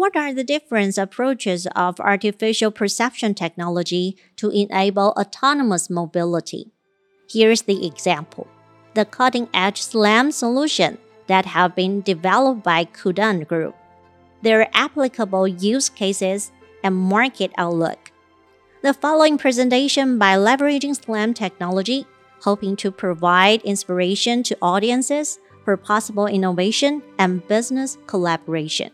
What are the different approaches of artificial perception technology to enable autonomous mobility? Here's the example the cutting edge SLAM solution that have been developed by Kudan Group, their applicable use cases, and market outlook. The following presentation by leveraging SLAM technology, hoping to provide inspiration to audiences for possible innovation and business collaboration.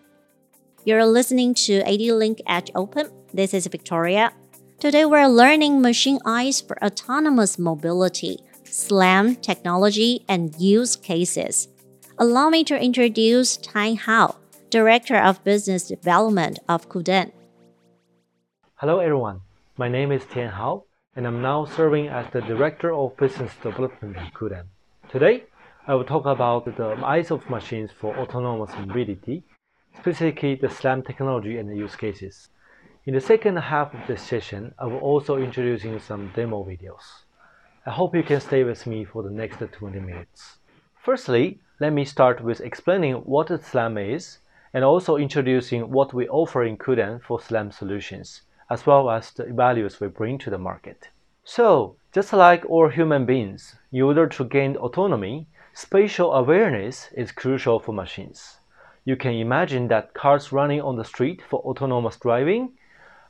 You're listening to ADLink Edge Open. This is Victoria. Today we're learning machine eyes for autonomous mobility, SLAM technology, and use cases. Allow me to introduce Tian Hao, Director of Business Development of Kudan. Hello everyone, my name is Tian Hao, and I'm now serving as the Director of Business Development at Kudan. Today, I will talk about the eyes of machines for autonomous mobility, specifically the SLAM technology and use cases. In the second half of this session, I will also introducing some demo videos. I hope you can stay with me for the next 20 minutes. Firstly, let me start with explaining what SLAM is and also introducing what we offer in Kudan for SLAM solutions, as well as the values we bring to the market. So, just like all human beings, in order to gain autonomy, spatial awareness is crucial for machines. You can imagine that cars running on the street for autonomous driving,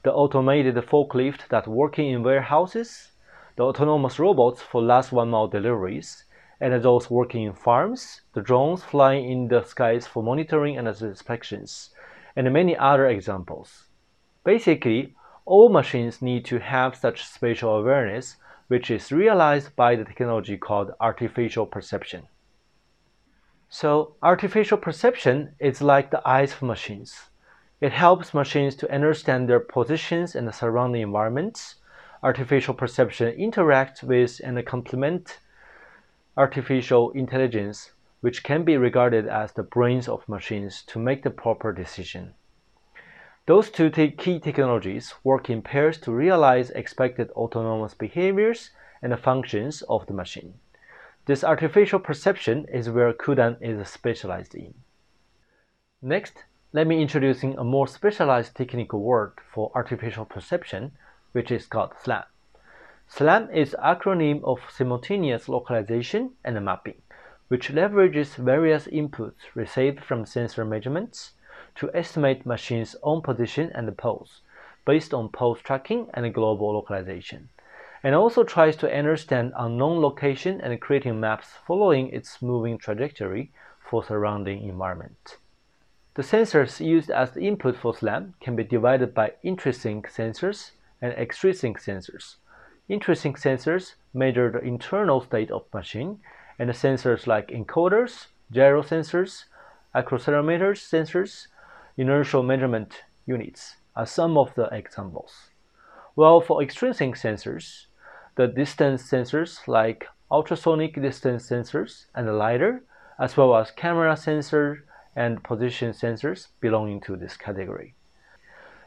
the automated forklift that working in warehouses, the autonomous robots for last one mile deliveries, and those working in farms, the drones flying in the skies for monitoring and inspections, and many other examples. Basically, all machines need to have such spatial awareness, which is realized by the technology called artificial perception. So, artificial perception is like the eyes of machines. It helps machines to understand their positions in the surrounding environments artificial perception interacts with and complement artificial intelligence, which can be regarded as the brains of machines to make the proper decision. Those two key technologies work in pairs to realize expected autonomous behaviors and functions of the machine. This artificial perception is where Kudan is specialized in. Next, let me introducing a more specialized technical word for artificial perception, which is called SLAM. SLAM is acronym of simultaneous localization and mapping, which leverages various inputs received from sensor measurements to estimate machine's own position and pose based on pose tracking and global localization, and also tries to understand unknown location and creating maps following its moving trajectory for surrounding environment. The sensors used as the input for SLAM can be divided by intrinsic sensors and extrinsic sensors. Intrinsic sensors measure the internal state of machine, and sensors like encoders, gyro sensors, accelerometer sensors, inertial measurement units are some of the examples. While for extrinsic sensors, the distance sensors like ultrasonic distance sensors and LiDAR, as well as camera sensor and position sensors belonging to this category.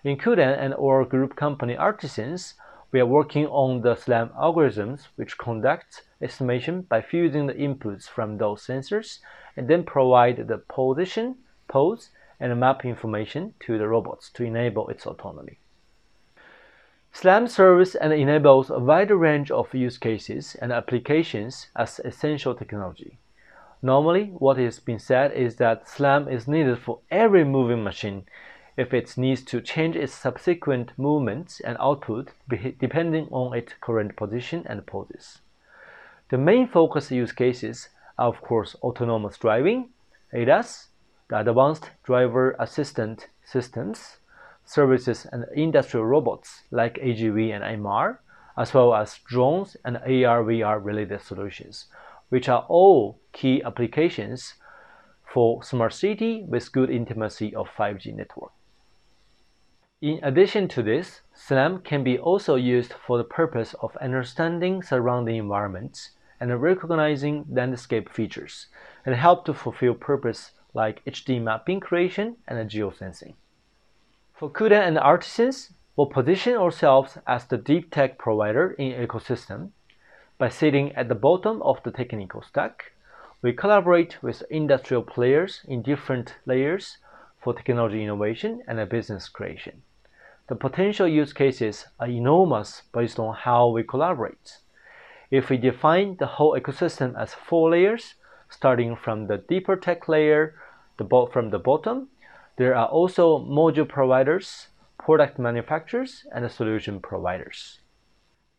In Kudan and our group company Artisense, we are working on the SLAM algorithms which conduct estimation by fusing the inputs from those sensors and then provide the position, pose, and map information to the robots to enable its autonomy. SLAM serves and enables a wide range of use cases and applications as essential technology. Normally, what is being said is that SLAM is needed for every moving machine if it needs to change its subsequent movements and output depending on its current position and poses. The main focus use cases are of course autonomous driving, ADAS, the advanced driver assistant systems, services and industrial robots like AGV and MR, as well as drones and AR VR related solutions, which are all key applications for smart city with good intimacy of 5G network. In addition to this, SLAM can be also used for the purpose of understanding surrounding environments and recognizing landscape features, and help to fulfill purpose like HD mapping creation and geosensing. For Kudan and Artisense we'll position ourselves as the deep tech provider in ecosystem. By sitting at the bottom of the technical stack, we collaborate with industrial players in different layers for technology innovation and business creation. The potential use cases are enormous based on how we collaborate. If we define the whole ecosystem as four layers, starting from the deeper tech layer the from the bottom, there are also module providers, product manufacturers, and solution providers.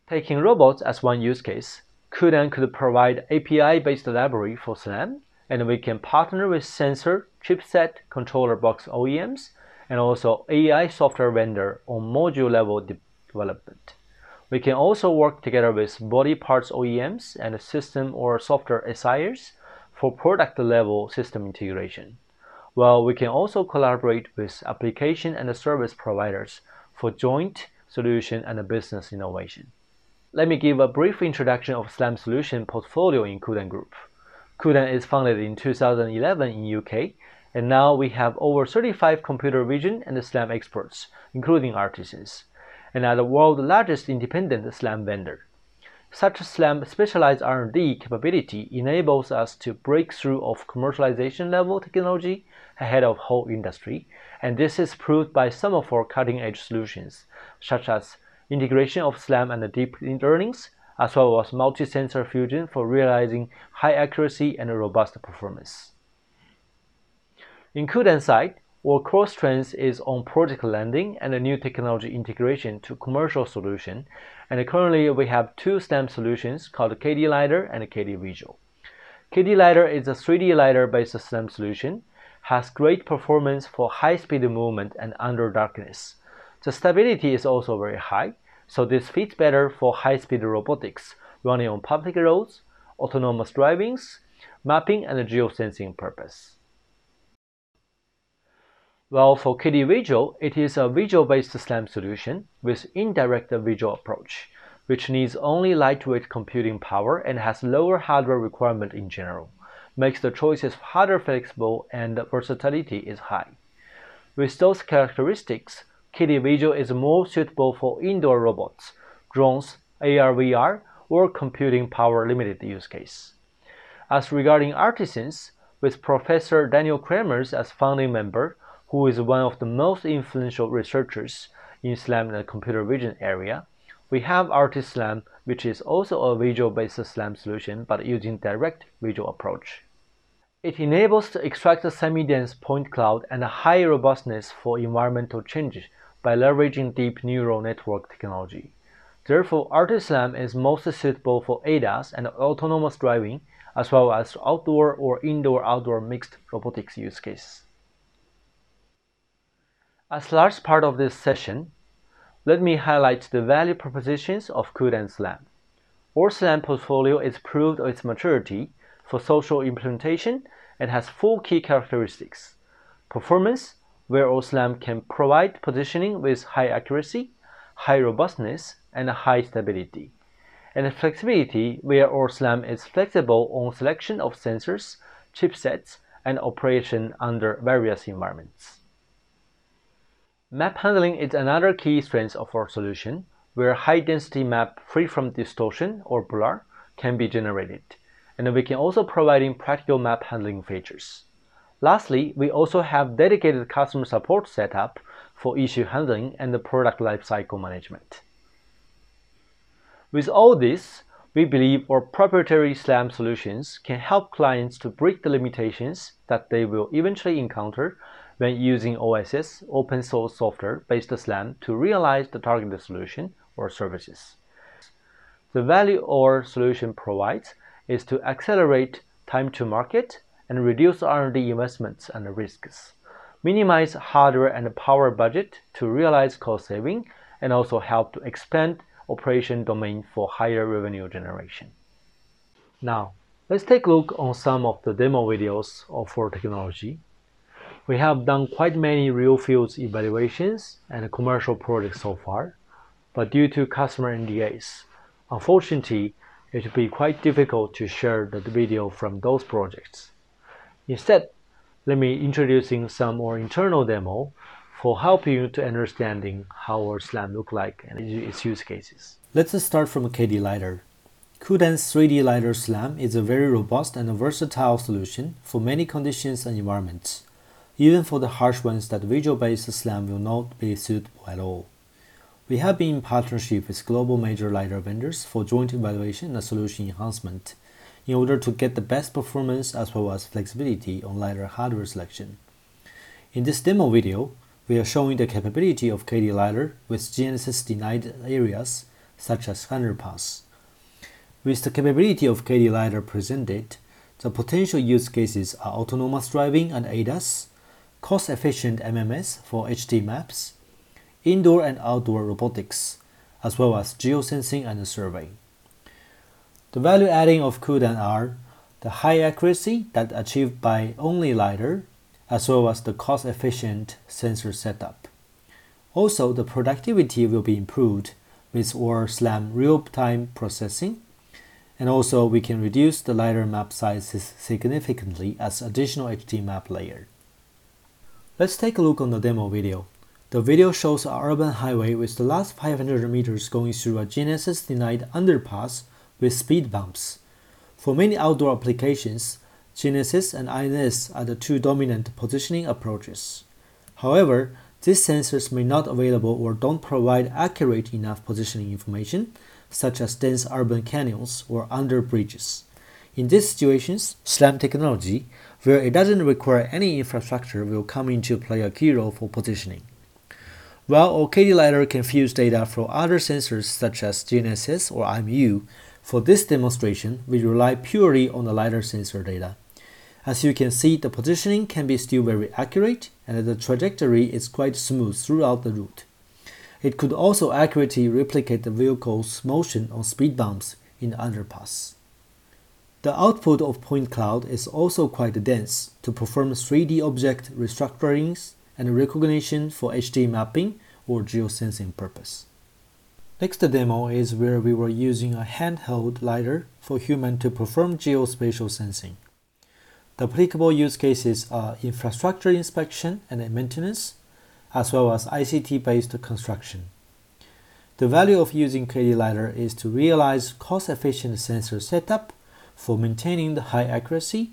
Taking robots as one use case, Kudan could provide API-based library for SLAM, and we can partner with sensor, chipset, controller box OEMs, and also AI software vendor on module level development. We can also work together with body parts OEMs and system or software SIers for product level system integration. While we can also collaborate with application and service providers for joint solution and business innovation. Let me give a brief introduction of SLAM solution portfolio in Kudan Group. Kudan is founded in 2011 in UK and now we have over 35 computer vision and SLAM experts, including Artisense, and are the world's largest independent SLAM vendor. Such SLAM specialized R&D capability enables us to break through of commercialization level technology ahead of whole industry, and this is proved by some of our cutting-edge solutions, such as integration of SLAM and deep learnings, as well as multi-sensor fusion for realizing high accuracy and robust performance. In Kudan side, our core strength is on project landing and a new technology integration to commercial solution, and currently we have two SLAM solutions called KD LiDAR and KD Visual. KD LiDAR is a 3D LiDAR-based SLAM solution, has great performance for high-speed movement and under darkness. The stability is also very high, so this fits better for high-speed robotics running on public roads, autonomous drivings, mapping, and geosensing purpose. Well, for KD Visual, it is a visual-based SLAM solution with indirect visual approach, which needs only lightweight computing power and has lower hardware requirement in general, makes the choices harder flexible and versatility is high. With those characteristics, KD Visual is more suitable for indoor robots, drones, AR/VR, or computing power limited use case. As regarding Artisense, with Professor Daniel Cremers as founding member, who is one of the most influential researchers in SLAM and computer vision area, we have RTSLAM, which is also a visual-based SLAM solution but using direct visual approach. It enables to extract a semi-dense point cloud and a high robustness for environmental changes by leveraging deep neural network technology. Therefore, RTSLAM is most suitable for ADAS and autonomous driving, as well as outdoor or indoor-outdoor mixed robotics use cases. As large part of this session, let me highlight the value propositions of Kudan SLAM. Our SLAM portfolio is proved its maturity for social implementation and has four key characteristics. Performance, where our SLAM can provide positioning with high accuracy, high robustness, and high stability. And flexibility, where our SLAM is flexible on selection of sensors, chipsets, and operation under various environments. Map handling is another key strength of our solution, where high-density map free from distortion or blur can be generated, and we can also provide practical map handling features. Lastly, we also have dedicated customer support setup for issue handling and the product lifecycle management. With all this, we believe our proprietary SLAM solutions can help clients to break the limitations that they will eventually encounter when using OSS, open source software based SLAM to realize the targeted solution or services. The value our solution provides is to accelerate time to market and reduce R&D investments and risks, minimize hardware and power budget to realize cost saving, and also help to expand operation domain for higher revenue generation. Now, let's take a look on some of the demo videos of our technology we have done quite many real fields evaluations and commercial projects so far, but due to customer NDAs, unfortunately, it will be quite difficult to share the video from those projects. Instead, let me introducing some more internal demo for helping you to understanding how our SLAM look like and its use cases. Let's start from a KD LiDAR. Kudan's 3D LiDAR SLAM is a very robust and versatile solution for many conditions and environments. Even for the harsh ones that visual-based SLAM will not be suitable at all. We have been in partnership with global major LiDAR vendors for joint evaluation and solution enhancement in order to get the best performance as well as flexibility on LiDAR hardware selection. In this demo video, we are showing the capability of KD LiDAR with GNSS denied areas such as underpass. With the capability of KD LiDAR presented, the potential use cases are autonomous driving and ADAS, cost-efficient MMS for HD maps, indoor and outdoor robotics, as well as geosensing and surveying. The value adding of Kudan are the high accuracy that achieved by only LiDAR, as well as the cost-efficient sensor setup. Also, the productivity will be improved with our SLAM real-time processing and also we can reduce the LiDAR map sizes significantly as additional HD map layer. Let's take a look on the demo video. The video shows an urban highway with the last 500 meters going through a GNSS denied underpass with speed bumps. For many outdoor applications, GNSS and INS are the two dominant positioning approaches. However, these sensors may not available or don't provide accurate enough positioning information such as dense urban canyons or under bridges. In these situations, SLAM technology, where it doesn't require any infrastructure, will come into play a key role for positioning. While OKD LiDAR can fuse data from other sensors such as GNSS or IMU, for this demonstration, we rely purely on the LiDAR sensor data. As you can see, the positioning can be still very accurate and the trajectory is quite smooth throughout the route. It could also accurately replicate the vehicle's motion on speed bumps in the underpass. The output of point cloud is also quite dense to perform 3D object restructurings and recognition for HD mapping or geosensing purpose. Next demo is where we were using a handheld LiDAR for human to perform geospatial sensing. The applicable use cases are infrastructure inspection and maintenance, as well as ICT-based construction. The value of using KD LiDAR is to realize cost-efficient sensor setup for maintaining the high accuracy,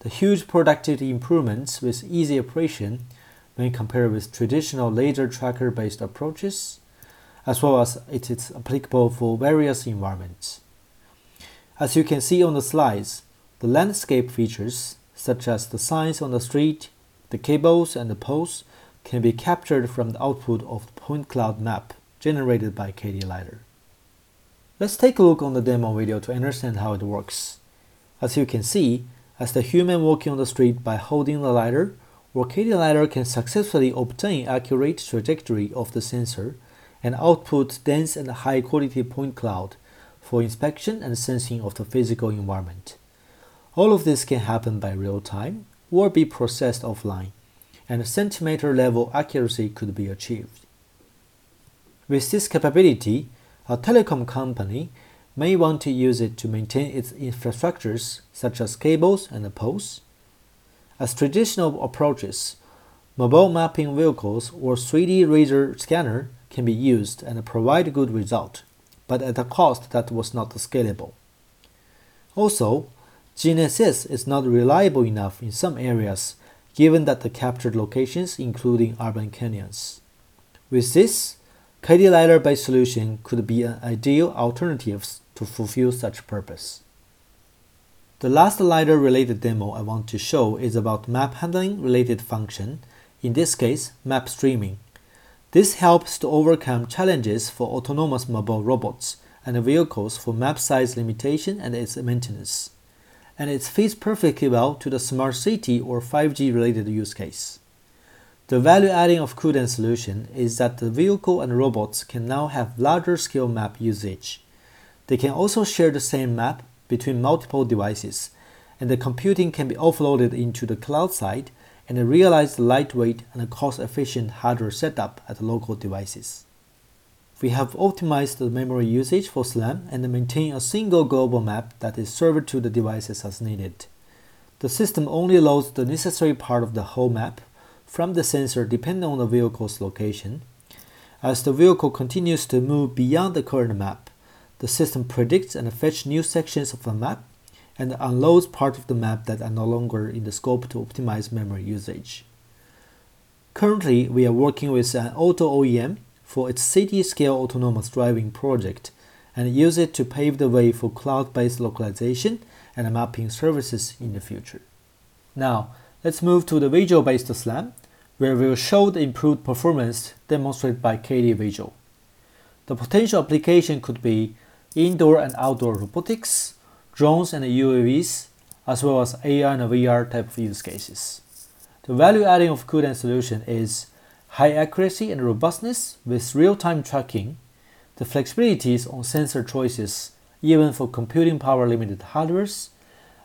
the huge productivity improvements with easy operation when compared with traditional laser tracker-based approaches, as well as it is applicable for various environments. As you can see on the slides, the landscape features, such as the signs on the street, the cables and the poles, can be captured from the output of the point cloud map generated by KD LiDAR. Let's take a look on the demo video to understand how it works. As you can see, as the human walking on the street by holding the or KD LiDAR can successfully obtain accurate trajectory of the sensor and output dense and high quality point cloud for inspection and sensing of the physical environment. All of this can happen by real time or be processed offline and centimeter level accuracy could be achieved. With this capability, a telecom company may want to use it to maintain its infrastructures such as cables and poles. As traditional approaches, mobile mapping vehicles or 3D laser scanner can be used and provide good result, but at a cost that was not scalable. Also, GNSS is not reliable enough in some areas given that the captured locations including urban canyons. With this, KD LiDAR-based solution could be an ideal alternative to fulfill such purpose. The last LiDAR-related demo I want to show is about map handling related function, in this case, map streaming. This helps to overcome challenges for autonomous mobile robots and vehicles for map size limitation and its maintenance and it fits perfectly well to the smart city or 5G related use case. The value adding of Kudan solution is that the vehicle and robots can now have larger scale map usage. They can also share the same map between multiple devices, and the computing can be offloaded into the cloud side and realize the lightweight and cost efficient hardware setup at local devices. We have optimized the memory usage for SLAM and maintain a single global map that is served to the devices as needed. The system only loads the necessary part of the whole map from the sensor depending on the vehicle's location. As the vehicle continues to move beyond the current map, the system predicts and fetches new sections of the map and unloads part of the map that are no longer in the scope to optimize memory usage. Currently, we are working with an auto OEM for its city-scale autonomous driving project and use it to pave the way for cloud-based localization and mapping services in the future. Now, let's move to the visual-based SLAM, where we'll show the improved performance demonstrated by KD Visual. The potential application could be indoor and outdoor robotics, drones and UAVs, as well as AR and VR type of use cases. The value adding of Kudan solution is high accuracy and robustness with real-time tracking, the flexibilities on sensor choices even for computing power limited hardwares,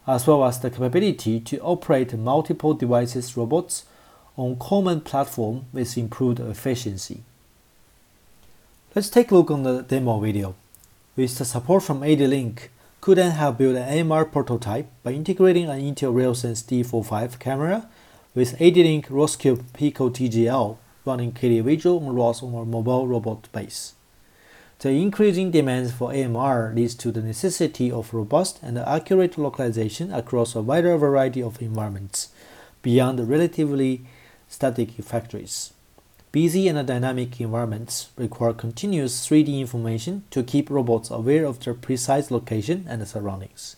as well as the capability to operate multiple devices robots on common platform with improved efficiency. Let's take a look on the demo video. With the support from AD-Link, Kudan have built an AMR prototype by integrating an Intel RealSense D45 camera with AD-Link ROSCube Pico TGL running KD Visual on ROS on a mobile robot base. The increasing demands for AMR leads to the necessity of robust and accurate localization across a wider variety of environments beyond the relatively static factories. Busy and dynamic environments require continuous 3D information to keep robots aware of their precise location and surroundings.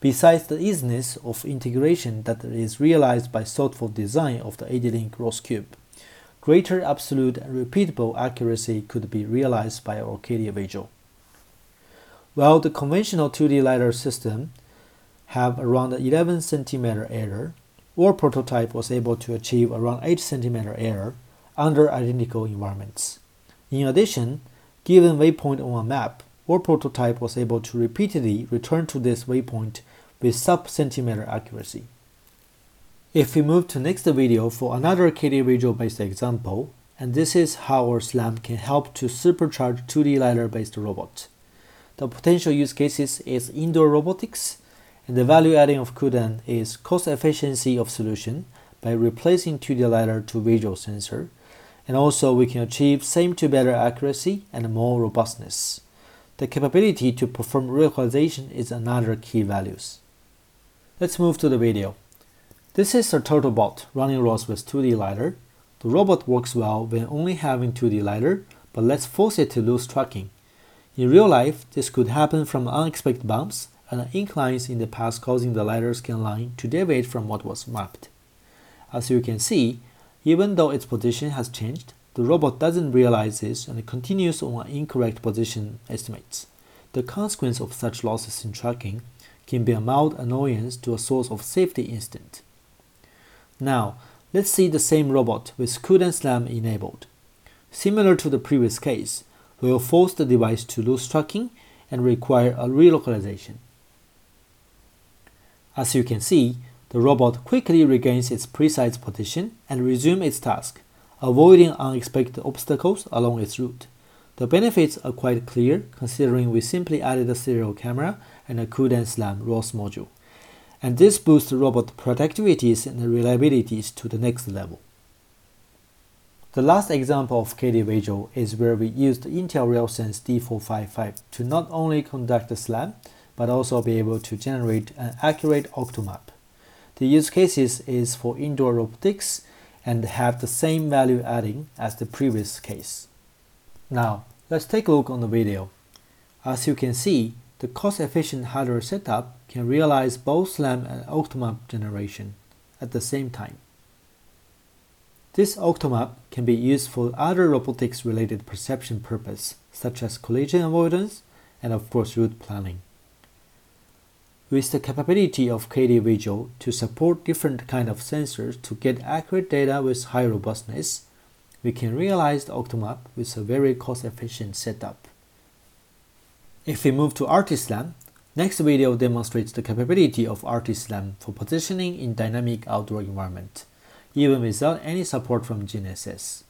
Besides the easiness of integration that is realized by thoughtful design of the AD-Link ROSCube, greater absolute and repeatable accuracy could be realized by KD Visual. While the conventional 2D LiDAR system have around 11 cm error, our prototype was able to achieve around 8 cm error under identical environments. In addition, given waypoint on a map, our prototype was able to repeatedly return to this waypoint with sub-centimeter accuracy. If we move to next video for another KD Visual based example, and this is how our SLAM can help to supercharge 2D LiDAR based robot. The potential use cases is indoor robotics, and the value adding of Kudan is cost efficiency of solution by replacing 2D LiDAR to visual sensor, and also we can achieve same to better accuracy and more robustness. The capability to perform localization is another key values. Let's move to the video. This is a Turtlebot running ROS with 2D LiDAR. The robot works well when only having 2D LiDAR, but let's force it to lose tracking. In real life, this could happen from unexpected bumps and inclines in the path causing the LiDAR scan line to deviate from what was mapped. As you can see, even though its position has changed, the robot doesn't realize this and continues on incorrect position estimates. The consequence of such losses in tracking can be a mild annoyance to a source of safety instant. Now, let's see the same robot with Kudan SLAM enabled. Similar to the previous case, we will force the device to lose tracking and require a relocalization. As you can see, the robot quickly regains its precise position and resumes its task, avoiding unexpected obstacles along its route. The benefits are quite clear considering we simply added a serial camera and a Kudan SLAM ROS module and this boosts robot productivities and reliabilities to the next level. The last example of KD Visual is where we used Intel RealSense D455 to not only conduct the SLAM, but also be able to generate an accurate octomap. The use cases is for indoor robotics and have the same value adding as the previous case. Now, let's take a look on the video. As you can see, the cost-efficient hardware setup can realize both SLAM and Octomap generation at the same time. This Octomap can be used for other robotics-related perception purpose, such as collision avoidance and of course route planning. With the capability of KD Visual to support different kind of sensors to get accurate data with high robustness, we can realize the Octomap with a very cost-efficient setup. If we move to ArcticSLAM, next video demonstrates the capability of ArcticSLAM for positioning in dynamic outdoor environment, even without any support from GNSS.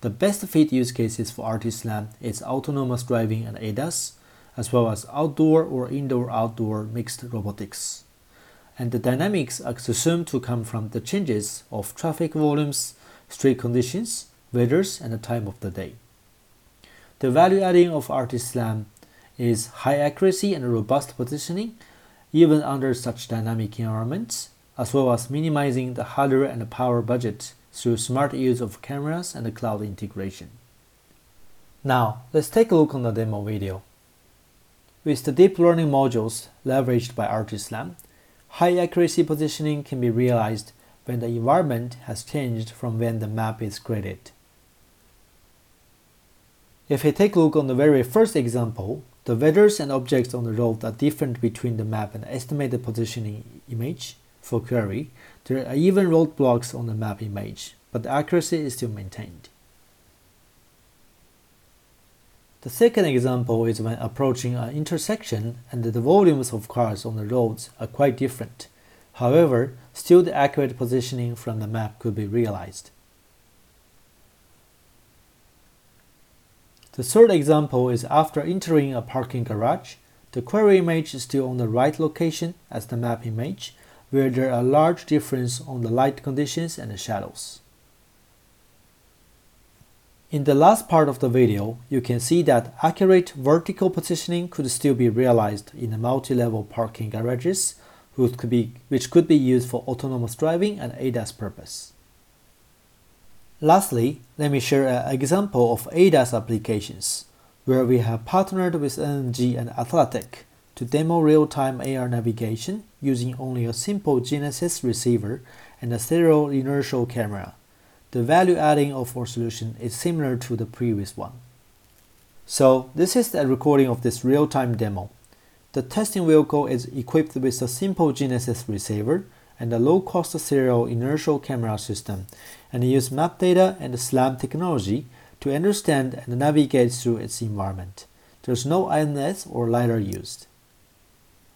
The best fit use cases for ArcticSLAM is autonomous driving and ADAS, as well as outdoor or indoor-outdoor mixed robotics. And the dynamics are assumed to come from the changes of traffic volumes, street conditions, weathers, and the time of the day. The value adding of ArcticSLAM is high accuracy and robust positioning, even under such dynamic environments, as well as minimizing the hardware and power budget through smart use of cameras and cloud integration. Now, let's take a look on the demo video. With the deep learning modules leveraged by ArcticSlam, high accuracy positioning can be realized when the environment has changed from when the map is created. If we take a look on the very first example, the weathers and objects on the road are different between the map and estimated positioning image for query. There are even roadblocks on the map image, but the accuracy is still maintained. The second example is when approaching an intersection and the volumes of cars on the roads are quite different. However, still the accurate positioning from the map could be realized. The third example is after entering a parking garage, the query image is still on the right location as the map image, where there are large difference on the light conditions and the shadows. In the last part of the video, you can see that accurate vertical positioning could still be realized in multi-level parking garages, which could, be, which could be used for autonomous driving and ADAS purpose. Lastly, let me share an example of ADAS applications, where we have partnered with NNG and Atlatec to demo real-time AR navigation using only a simple GNSS receiver and a stereo inertial camera. The value adding of our solution is similar to the previous one. So this is the recording of this real-time demo. The testing vehicle is equipped with a simple GNSS receiver and a low-cost stereo inertial camera system and use map data and SLAM technology to understand and navigate through its environment. There's no INS or LiDAR used.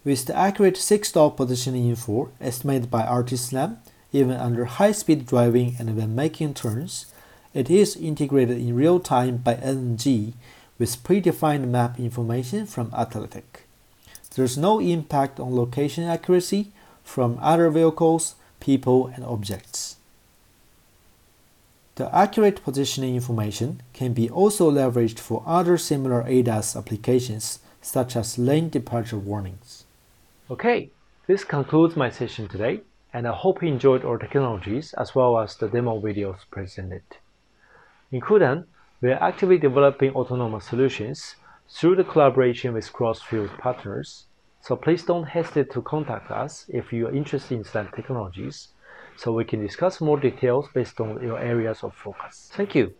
With the accurate 6-DoF positioning info estimated by ArcticSlam, even under high-speed driving and when making turns, it is integrated in real time by NNG with predefined map information from Atlatec. There's no impact on location accuracy from other vehicles, people, and objects. The accurate positioning information can be also leveraged for other similar ADAS applications such as lane departure warnings. Okay, this concludes my session today and I hope you enjoyed our technologies as well as the demo videos presented. In Kudan, we are actively developing autonomous solutions through the collaboration with cross-field partners, so please don't hesitate to contact us if you are interested in SLAM technologies, so we can discuss more details based on your areas of focus. Thank you.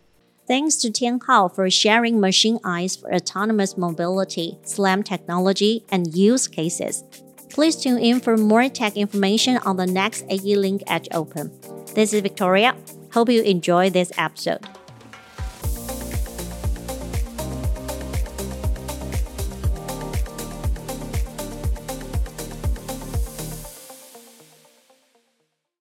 Thanks to Tian Hao for sharing machine eyes for autonomous mobility, SLAM technology, and use cases. Please tune in for more tech information on the next ADLink Edge Open. This is Victoria. Hope you enjoy this episode.